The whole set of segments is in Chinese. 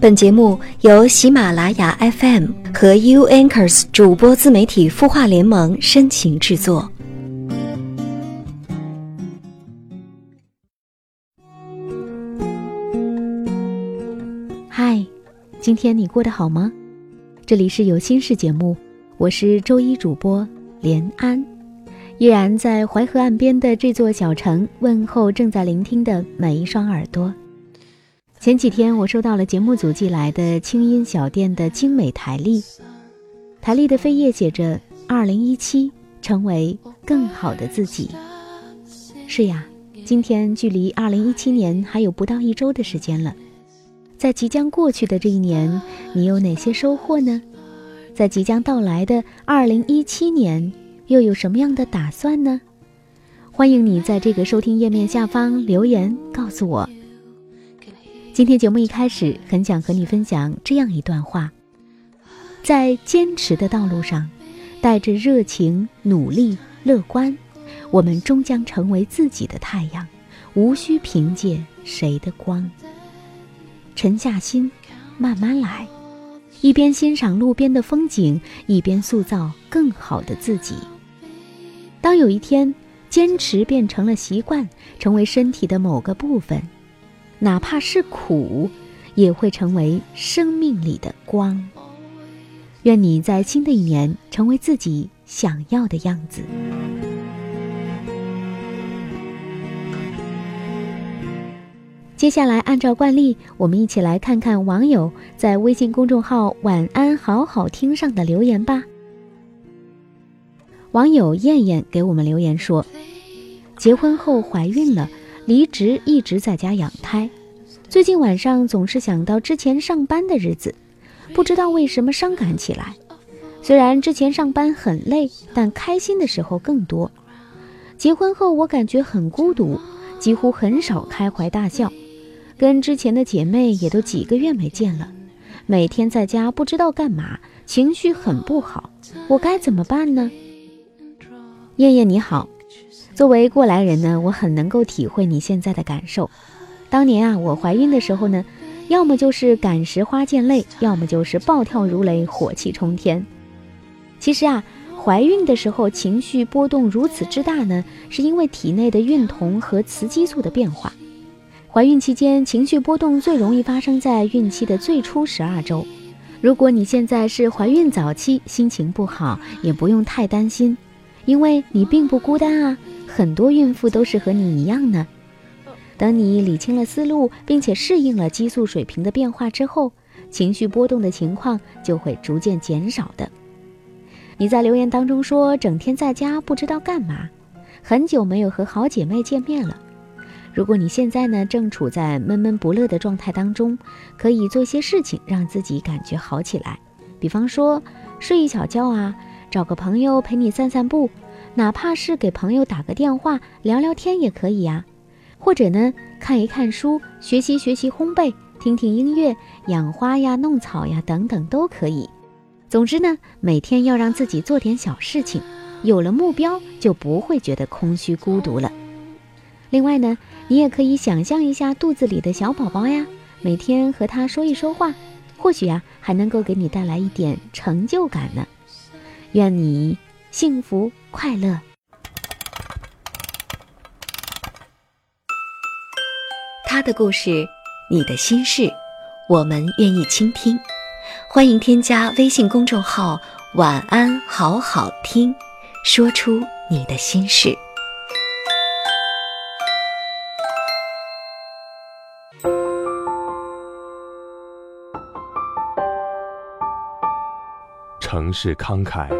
本节目由喜马拉雅 FM 和 U Anchors 主播自媒体孵化联盟深情制作。嗨，今天你过得好吗？这里是有心事节目，我是周一主播连安，依然在淮河岸边的这座小城问候正在聆听的每一双耳朵。前几天我收到了节目组寄来的清音小店的精美台历，台历的扉页写着“二零一七，成为更好的自己”。是呀，今天距离二零一七年还有不到一周的时间了。在即将过去的这一年，你有哪些收获呢？在即将到来的二零一七年，又有什么样的打算呢？欢迎你在这个收听页面下方留言告诉我。今天节目一开始，很想和你分享这样一段话：在坚持的道路上，带着热情、努力、乐观，我们终将成为自己的太阳，无需凭借谁的光。沉下心，慢慢来，一边欣赏路边的风景，一边塑造更好的自己。当有一天，坚持变成了习惯，成为身体的某个部分。哪怕是苦，也会成为生命里的光。愿你在新的一年成为自己想要的样子。接下来，按照惯例，我们一起来看看网友在微信公众号“晚安好好听”上的留言吧。网友燕燕给我们留言说：“结婚后怀孕了。”离职一直在家养胎，最近晚上总是想到之前上班的日子，不知道为什么伤感起来。虽然之前上班很累，但开心的时候更多。结婚后我感觉很孤独，几乎很少开怀大笑，跟之前的姐妹也都几个月没见了，每天在家不知道干嘛，情绪很不好，我该怎么办呢？燕燕你好。作为过来人呢，我很能够体会你现在的感受。当年啊，我怀孕的时候呢，要么就是感时花溅泪，要么就是暴跳如雷，火气冲天。其实啊，怀孕的时候情绪波动如此之大呢，是因为体内的孕酮和雌激素的变化。怀孕期间情绪波动最容易发生在孕期的最初十二周。如果你现在是怀孕早期，心情不好，也不用太担心，因为你并不孤单啊。很多孕妇都是和你一样呢。等你理清了思路，并且适应了激素水平的变化之后，情绪波动的情况就会逐渐减少的。你在留言当中说，整天在家不知道干嘛，很久没有和好姐妹见面了。如果你现在呢正处在闷闷不乐的状态当中，可以做些事情让自己感觉好起来，比方说睡一小觉啊，找个朋友陪你散散步。哪怕是给朋友打个电话聊聊天也可以呀，或者呢看一看书，学习学习烘焙，听听音乐，养花呀、弄草呀等等都可以。总之呢，每天要让自己做点小事情，有了目标就不会觉得空虚孤独了。另外呢，你也可以想象一下肚子里的小宝宝呀，每天和他说一说话，或许呀还能够给你带来一点成就感呢。愿你。幸福快乐，他的故事，你的心事，我们愿意倾听。欢迎添加微信公众号“晚安好好听”，说出你的心事。城市慷慨。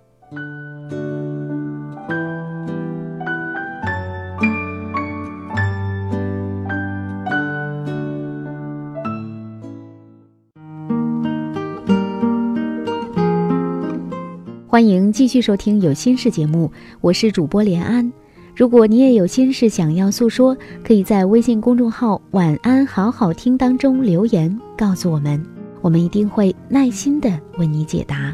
欢迎继续收听《有心事》节目，我是主播连安。如果你也有心事想要诉说，可以在微信公众号“晚安好好听”当中留言告诉我们，我们一定会耐心的为你解答。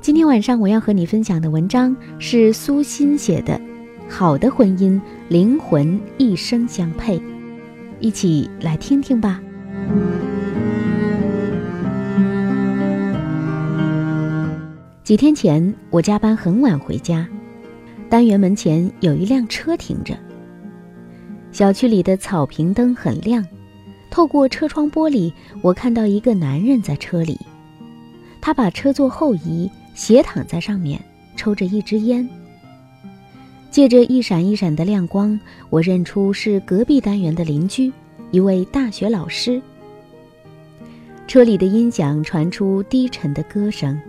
今天晚上我要和你分享的文章是苏欣写的，《好的婚姻，灵魂一生相配》，一起来听听吧。几天前，我加班很晚回家，单元门前有一辆车停着。小区里的草坪灯很亮，透过车窗玻璃，我看到一个男人在车里。他把车座后移，斜躺在上面，抽着一支烟。借着一闪一闪的亮光，我认出是隔壁单元的邻居，一位大学老师。车里的音响传出低沉的歌声。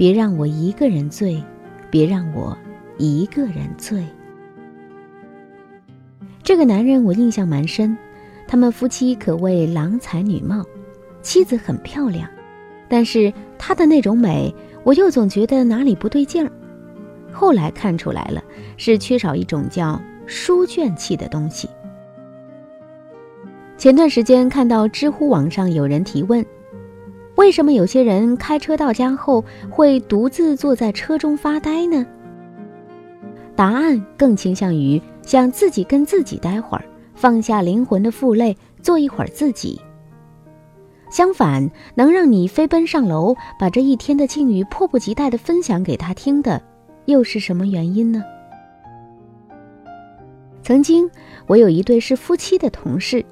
别让我一个人醉，别让我一个人醉。这个男人我印象蛮深，他们夫妻可谓郎才女貌，妻子很漂亮，但是他的那种美，我又总觉得哪里不对劲儿。后来看出来了，是缺少一种叫书卷气的东西。前段时间看到知乎网上有人提问。为什么有些人开车到家后会独自坐在车中发呆呢？答案更倾向于想自己跟自己待会儿，放下灵魂的负累，做一会儿自己。相反，能让你飞奔上楼，把这一天的境遇迫不及待地分享给他听的，又是什么原因呢？曾经，我有一对是夫妻的同事，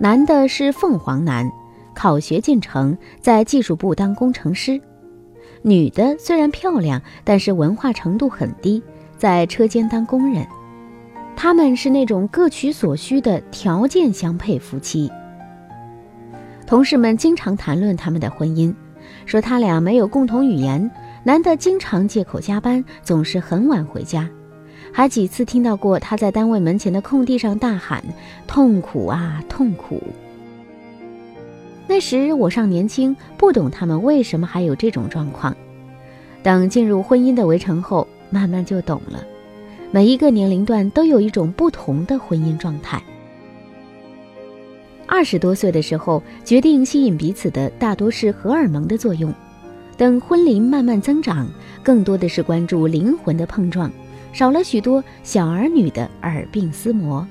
男的是凤凰男。考学进城，在技术部当工程师。女的虽然漂亮，但是文化程度很低，在车间当工人。他们是那种各取所需的条件相配夫妻。同事们经常谈论他们的婚姻，说他俩没有共同语言。男的经常借口加班，总是很晚回家，还几次听到过他在单位门前的空地上大喊：“痛苦啊，痛苦！”那时我尚年轻，不懂他们为什么还有这种状况。等进入婚姻的围城后，慢慢就懂了。每一个年龄段都有一种不同的婚姻状态。二十多岁的时候，决定吸引彼此的大多是荷尔蒙的作用；等婚龄慢慢增长，更多的是关注灵魂的碰撞，少了许多小儿女的耳鬓厮磨。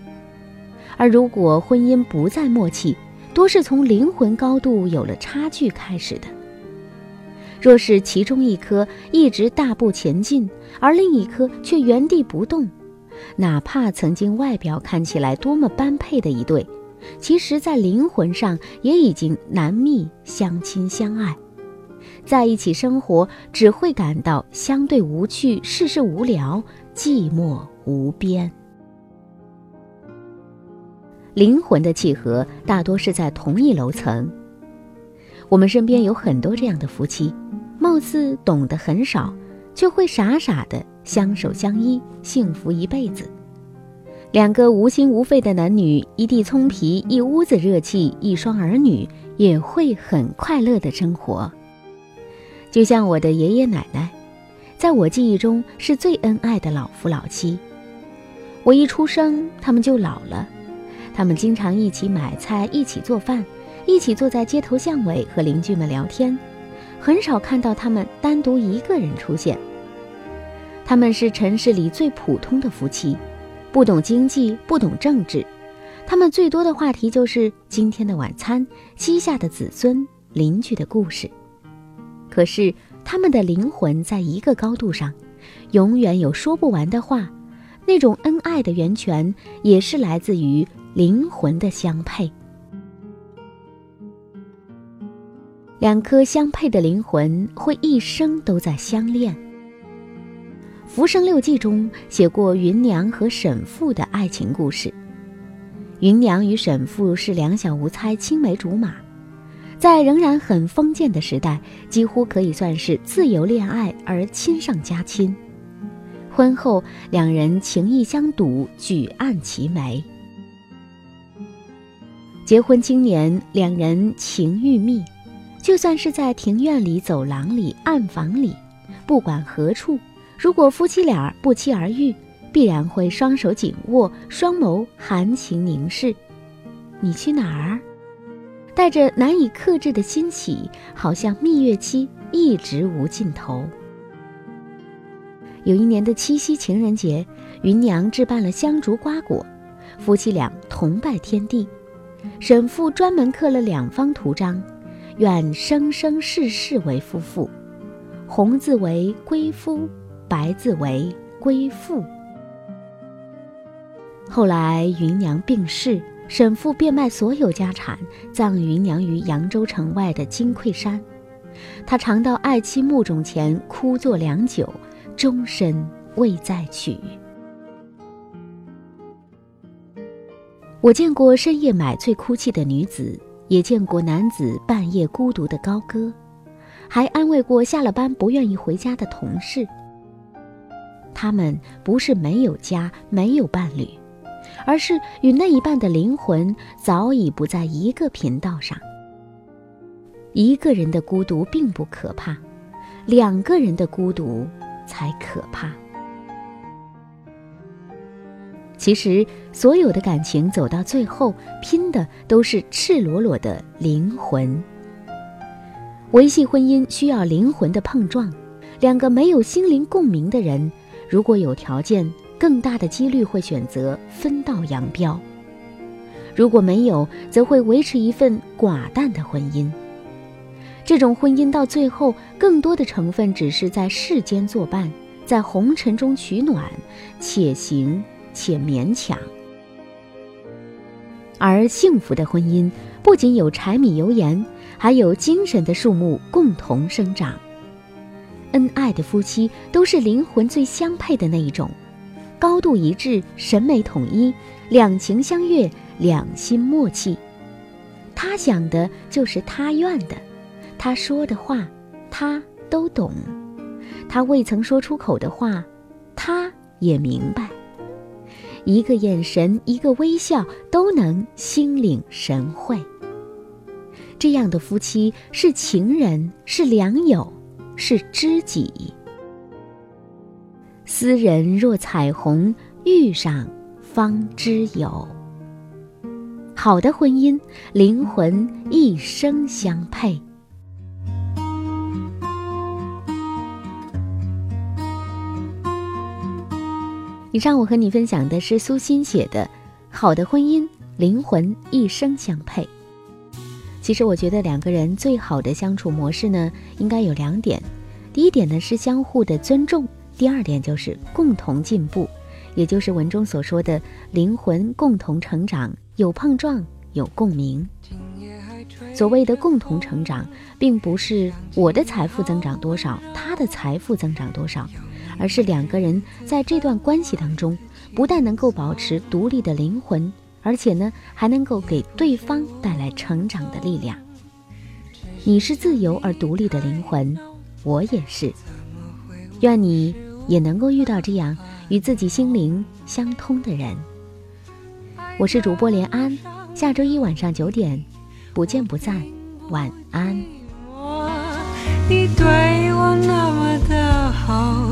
而如果婚姻不再默契，多是从灵魂高度有了差距开始的。若是其中一颗一直大步前进，而另一颗却原地不动，哪怕曾经外表看起来多么般配的一对，其实，在灵魂上也已经难觅相亲相爱，在一起生活只会感到相对无趣、世事无聊、寂寞无边。灵魂的契合大多是在同一楼层。我们身边有很多这样的夫妻，貌似懂得很少，却会傻傻的相守相依，幸福一辈子。两个无心无肺的男女，一地葱皮，一屋子热气，一双儿女，也会很快乐的生活。就像我的爷爷奶奶，在我记忆中是最恩爱的老夫老妻。我一出生，他们就老了。他们经常一起买菜，一起做饭，一起坐在街头巷尾和邻居们聊天，很少看到他们单独一个人出现。他们是城市里最普通的夫妻，不懂经济，不懂政治，他们最多的话题就是今天的晚餐、膝下的子孙、邻居的故事。可是他们的灵魂在一个高度上，永远有说不完的话。那种恩爱的源泉，也是来自于。灵魂的相配，两颗相配的灵魂会一生都在相恋。《浮生六记》中写过芸娘和沈复的爱情故事。芸娘与沈复是两小无猜、青梅竹马，在仍然很封建的时代，几乎可以算是自由恋爱而亲上加亲。婚后，两人情意相笃，举案齐眉。结婚今年，两人情愈密，就算是在庭院里、走廊里、暗房里，不管何处，如果夫妻俩不期而遇，必然会双手紧握，双眸含情凝视。你去哪儿？带着难以克制的欣喜，好像蜜月期一直无尽头。有一年的七夕情人节，芸娘置办了香烛瓜果，夫妻俩同拜天地。沈父专门刻了两方图章，愿生生世世为夫妇，红字为归夫，白字为归妇。后来芸娘病逝。沈父变卖所有家产，葬芸娘于扬州城外的金匮山。他常到爱妻墓冢前哭坐良久，终身未再娶。我见过深夜买醉哭泣的女子，也见过男子半夜孤独的高歌，还安慰过下了班不愿意回家的同事。他们不是没有家，没有伴侣。而是与那一半的灵魂早已不在一个频道上。一个人的孤独并不可怕，两个人的孤独才可怕。其实，所有的感情走到最后，拼的都是赤裸裸的灵魂。维系婚姻需要灵魂的碰撞，两个没有心灵共鸣的人，如果有条件。更大的几率会选择分道扬镳。如果没有，则会维持一份寡淡的婚姻。这种婚姻到最后，更多的成分只是在世间作伴，在红尘中取暖，且行且勉强。而幸福的婚姻，不仅有柴米油盐，还有精神的树木共同生长。恩爱的夫妻，都是灵魂最相配的那一种。高度一致，审美统一，两情相悦，两心默契。他想的就是他愿的，他说的话，他都懂；他未曾说出口的话，他也明白。一个眼神，一个微笑，都能心领神会。这样的夫妻是情人，是良友，是知己。斯人若彩虹，遇上方知有。好的婚姻，灵魂一生相配。以上我和你分享的是苏欣写的《好的婚姻，灵魂一生相配》。其实我觉得两个人最好的相处模式呢，应该有两点。第一点呢是相互的尊重。第二点就是共同进步，也就是文中所说的灵魂共同成长，有碰撞，有共鸣。所谓的共同成长，并不是我的财富增长多少，他的财富增长多少，而是两个人在这段关系当中，不但能够保持独立的灵魂，而且呢，还能够给对方带来成长的力量。你是自由而独立的灵魂，我也是。愿你。也能够遇到这样与自己心灵相通的人。我是主播连安，下周一晚上九点，不见不散，晚安。你对我那么的好，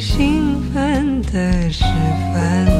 兴奋的时分。